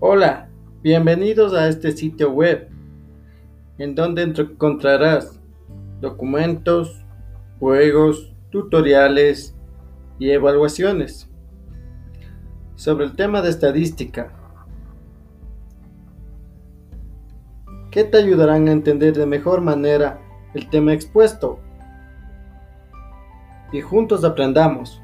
Hola, bienvenidos a este sitio web, en donde encontrarás documentos, juegos, tutoriales y evaluaciones sobre el tema de estadística, que te ayudarán a entender de mejor manera el tema expuesto y juntos aprendamos.